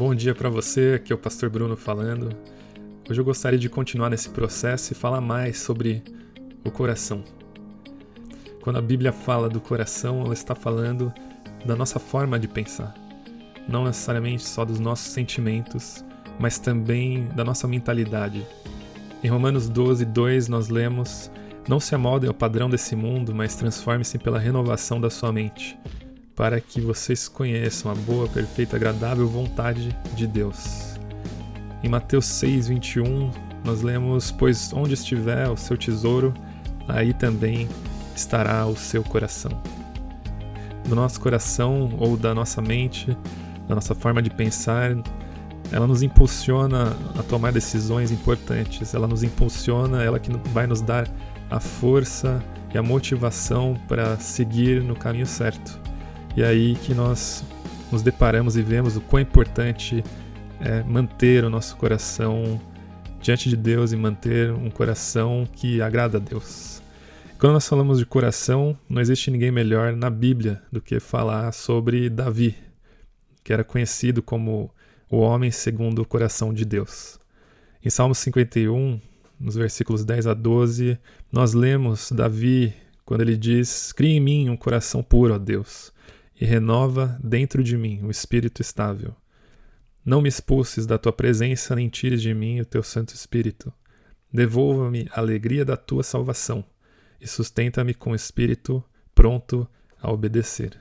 Bom dia para você, aqui é o Pastor Bruno falando. Hoje eu gostaria de continuar nesse processo e falar mais sobre o coração. Quando a Bíblia fala do coração, ela está falando da nossa forma de pensar, não necessariamente só dos nossos sentimentos, mas também da nossa mentalidade. Em Romanos 12, 2, nós lemos: Não se amoldem ao padrão desse mundo, mas transforme-se pela renovação da sua mente para que vocês conheçam a boa, perfeita, agradável vontade de Deus. Em Mateus 6, 21, nós lemos: Pois onde estiver o seu tesouro, aí também estará o seu coração. Do nosso coração ou da nossa mente, da nossa forma de pensar, ela nos impulsiona a tomar decisões importantes, ela nos impulsiona, ela que vai nos dar a força e a motivação para seguir no caminho certo. E aí que nós nos deparamos e vemos o quão importante é manter o nosso coração diante de Deus e manter um coração que agrada a Deus. Quando nós falamos de coração, não existe ninguém melhor na Bíblia do que falar sobre Davi, que era conhecido como o homem segundo o coração de Deus. Em Salmo 51, nos versículos 10 a 12, nós lemos Davi quando ele diz: Cria em mim um coração puro, ó Deus e renova dentro de mim o espírito estável. Não me expulses da tua presença, nem tires de mim o teu Santo Espírito. Devolva-me a alegria da tua salvação e sustenta-me com o espírito pronto a obedecer.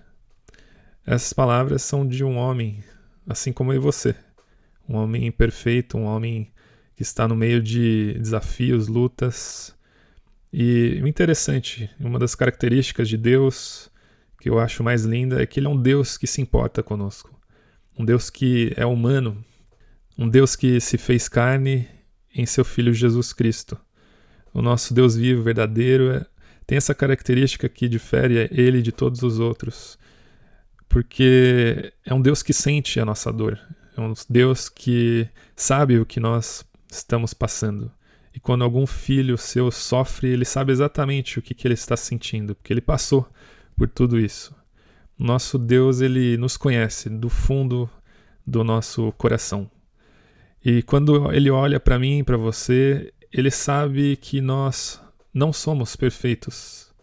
Essas palavras são de um homem, assim como eu e você. Um homem imperfeito, um homem que está no meio de desafios, lutas. E o interessante, uma das características de Deus que eu acho mais linda é que ele é um Deus que se importa conosco. Um Deus que é humano. Um Deus que se fez carne em seu Filho Jesus Cristo. O nosso Deus vivo, verdadeiro, é, tem essa característica que difere ele de todos os outros. Porque é um Deus que sente a nossa dor. É um Deus que sabe o que nós estamos passando. E quando algum filho seu sofre, ele sabe exatamente o que, que ele está sentindo, porque ele passou por tudo isso. Nosso Deus, ele nos conhece do fundo do nosso coração. E quando ele olha para mim, para você, ele sabe que nós não somos perfeitos.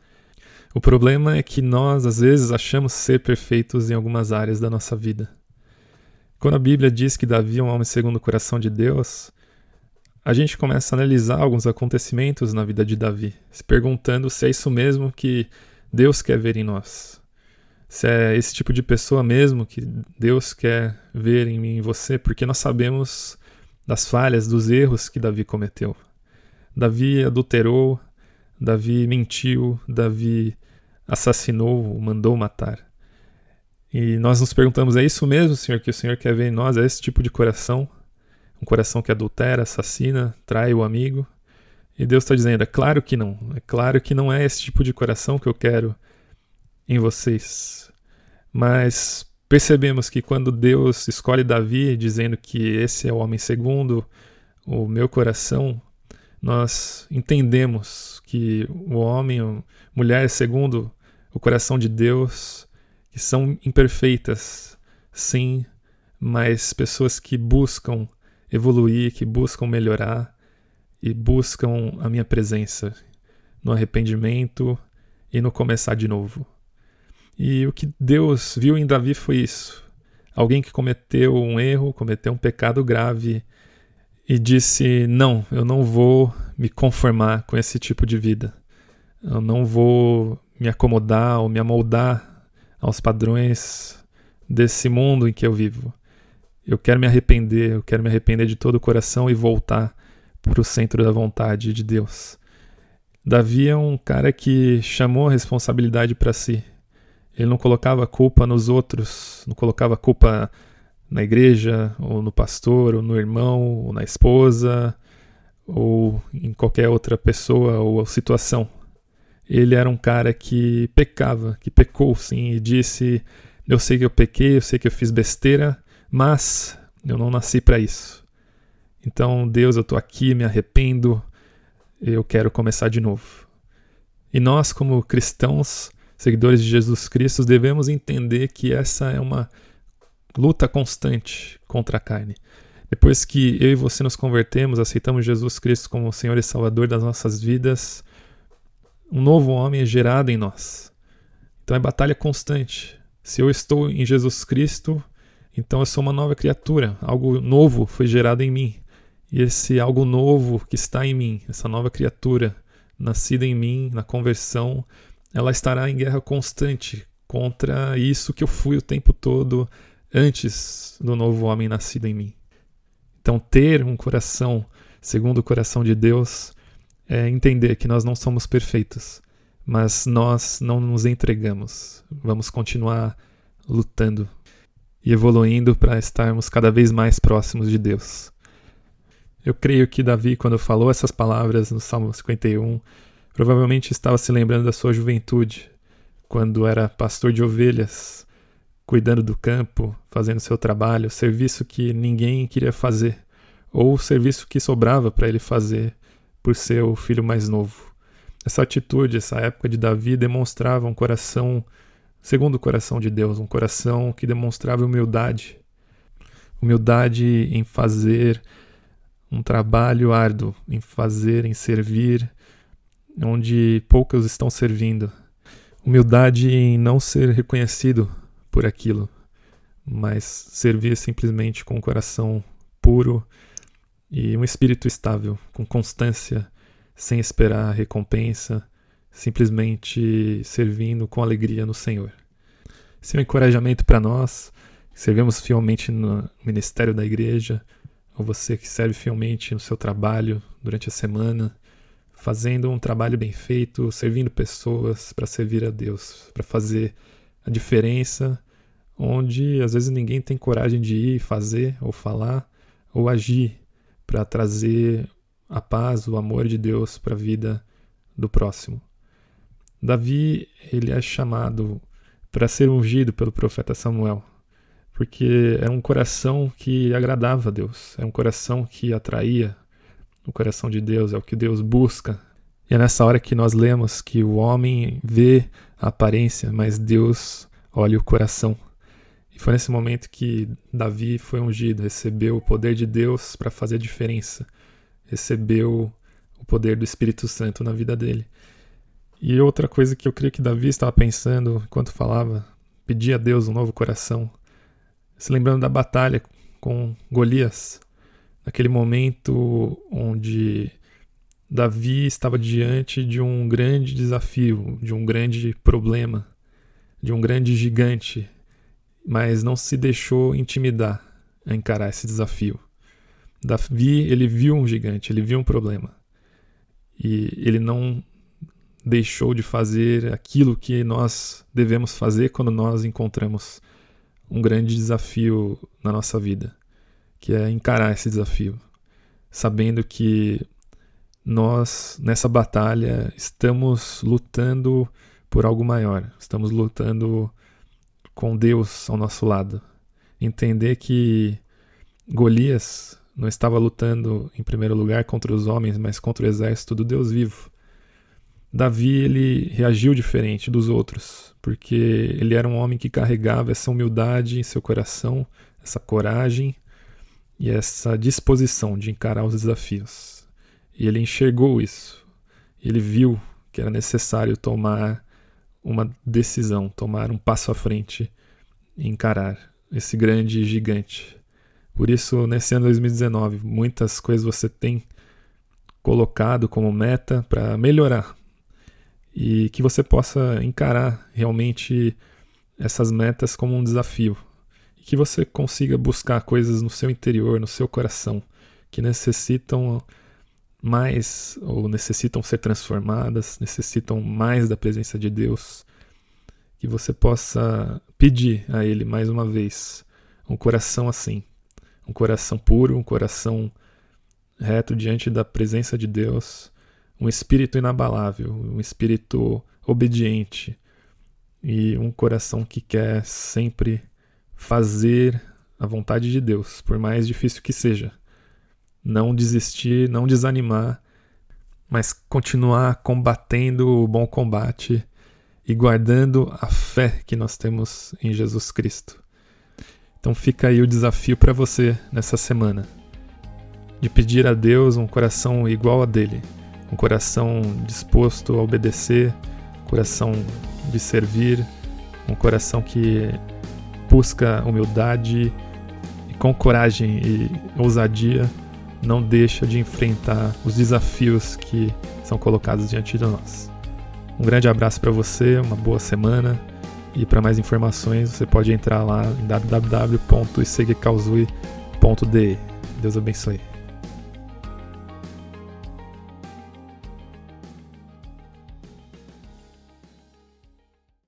O problema é que nós, às vezes, achamos ser perfeitos em algumas áreas da nossa vida. Quando a Bíblia diz que Davi é um homem segundo o coração de Deus, a gente começa a analisar alguns acontecimentos na vida de Davi, se perguntando se é isso mesmo que Deus quer ver em nós. Se é esse tipo de pessoa mesmo que Deus quer ver em mim e você, porque nós sabemos das falhas, dos erros que Davi cometeu. Davi adulterou, Davi mentiu, Davi assassinou, mandou matar. E nós nos perguntamos: é isso mesmo, Senhor, que o Senhor quer ver em nós? É esse tipo de coração? Um coração que adultera, assassina, trai o amigo? E Deus está dizendo: é claro que não. É claro que não é esse tipo de coração que eu quero em vocês. Mas percebemos que quando Deus escolhe Davi, dizendo que esse é o homem segundo o meu coração, nós entendemos que o homem, a mulher segundo o coração de Deus, que são imperfeitas, sim, mas pessoas que buscam evoluir, que buscam melhorar e buscam a minha presença no arrependimento e no começar de novo. E o que Deus viu em Davi foi isso. Alguém que cometeu um erro, cometeu um pecado grave e disse: Não, eu não vou me conformar com esse tipo de vida. Eu não vou me acomodar ou me amoldar aos padrões desse mundo em que eu vivo. Eu quero me arrepender, eu quero me arrepender de todo o coração e voltar para o centro da vontade de Deus. Davi é um cara que chamou a responsabilidade para si. Ele não colocava culpa nos outros, não colocava culpa na igreja, ou no pastor, ou no irmão, ou na esposa, ou em qualquer outra pessoa ou situação. Ele era um cara que pecava, que pecou sim, e disse: Eu sei que eu pequei, eu sei que eu fiz besteira, mas eu não nasci para isso. Então, Deus, eu estou aqui, me arrependo, eu quero começar de novo. E nós, como cristãos, seguidores de Jesus Cristo, devemos entender que essa é uma luta constante contra a carne. Depois que eu e você nos convertemos, aceitamos Jesus Cristo como Senhor e Salvador das nossas vidas, um novo homem é gerado em nós. Então é batalha constante. Se eu estou em Jesus Cristo, então eu sou uma nova criatura, algo novo foi gerado em mim. E esse algo novo que está em mim, essa nova criatura nascida em mim, na conversão, ela estará em guerra constante contra isso que eu fui o tempo todo antes do novo homem nascido em mim. Então, ter um coração segundo o coração de Deus é entender que nós não somos perfeitos, mas nós não nos entregamos. Vamos continuar lutando e evoluindo para estarmos cada vez mais próximos de Deus. Eu creio que Davi, quando falou essas palavras no Salmo 51, provavelmente estava se lembrando da sua juventude, quando era pastor de ovelhas cuidando do campo, fazendo seu trabalho, serviço que ninguém queria fazer, ou serviço que sobrava para ele fazer por ser o filho mais novo. Essa atitude, essa época de Davi demonstrava um coração segundo o coração de Deus, um coração que demonstrava humildade. Humildade em fazer um trabalho árduo, em fazer, em servir, onde poucos estão servindo. Humildade em não ser reconhecido por aquilo, mas servir simplesmente com um coração puro e um espírito estável, com constância, sem esperar recompensa, simplesmente servindo com alegria no Senhor. Esse é um encorajamento para nós que servimos fielmente no ministério da igreja, ou você que serve fielmente no seu trabalho durante a semana, fazendo um trabalho bem feito, servindo pessoas para servir a Deus, para fazer a diferença onde às vezes ninguém tem coragem de ir fazer ou falar ou agir para trazer a paz, o amor de Deus para a vida do próximo. Davi, ele é chamado para ser ungido pelo profeta Samuel, porque é um coração que agradava a Deus, é um coração que atraía o coração de Deus, é o que Deus busca. E é nessa hora que nós lemos que o homem vê a aparência, mas Deus olha o coração. E foi nesse momento que Davi foi ungido, recebeu o poder de Deus para fazer a diferença, recebeu o poder do Espírito Santo na vida dele. E outra coisa que eu creio que Davi estava pensando enquanto falava, pedir a Deus um novo coração, se lembrando da batalha com Golias, naquele momento onde Davi estava diante de um grande desafio, de um grande problema, de um grande gigante mas não se deixou intimidar a encarar esse desafio. Davi, ele viu um gigante, ele viu um problema. E ele não deixou de fazer aquilo que nós devemos fazer quando nós encontramos um grande desafio na nossa vida, que é encarar esse desafio, sabendo que nós nessa batalha estamos lutando por algo maior, estamos lutando com Deus ao nosso lado. Entender que Golias não estava lutando em primeiro lugar contra os homens, mas contra o exército do Deus vivo. Davi ele reagiu diferente dos outros, porque ele era um homem que carregava essa humildade em seu coração, essa coragem e essa disposição de encarar os desafios. E ele enxergou isso. Ele viu que era necessário tomar uma decisão, tomar um passo à frente e encarar esse grande gigante. Por isso, nesse ano 2019, muitas coisas você tem colocado como meta para melhorar e que você possa encarar realmente essas metas como um desafio. E que você consiga buscar coisas no seu interior, no seu coração que necessitam mais ou necessitam ser transformadas, necessitam mais da presença de Deus, que você possa pedir a Ele mais uma vez um coração assim, um coração puro, um coração reto diante da presença de Deus, um espírito inabalável, um espírito obediente e um coração que quer sempre fazer a vontade de Deus, por mais difícil que seja não desistir, não desanimar, mas continuar combatendo o bom combate e guardando a fé que nós temos em Jesus Cristo. Então fica aí o desafio para você nessa semana de pedir a Deus um coração igual a dele, um coração disposto a obedecer, um coração de servir, um coração que busca humildade e com coragem e ousadia não deixa de enfrentar os desafios que são colocados diante de nós. Um grande abraço para você, uma boa semana e para mais informações você pode entrar lá em www.isegecausui.de. Deus abençoe.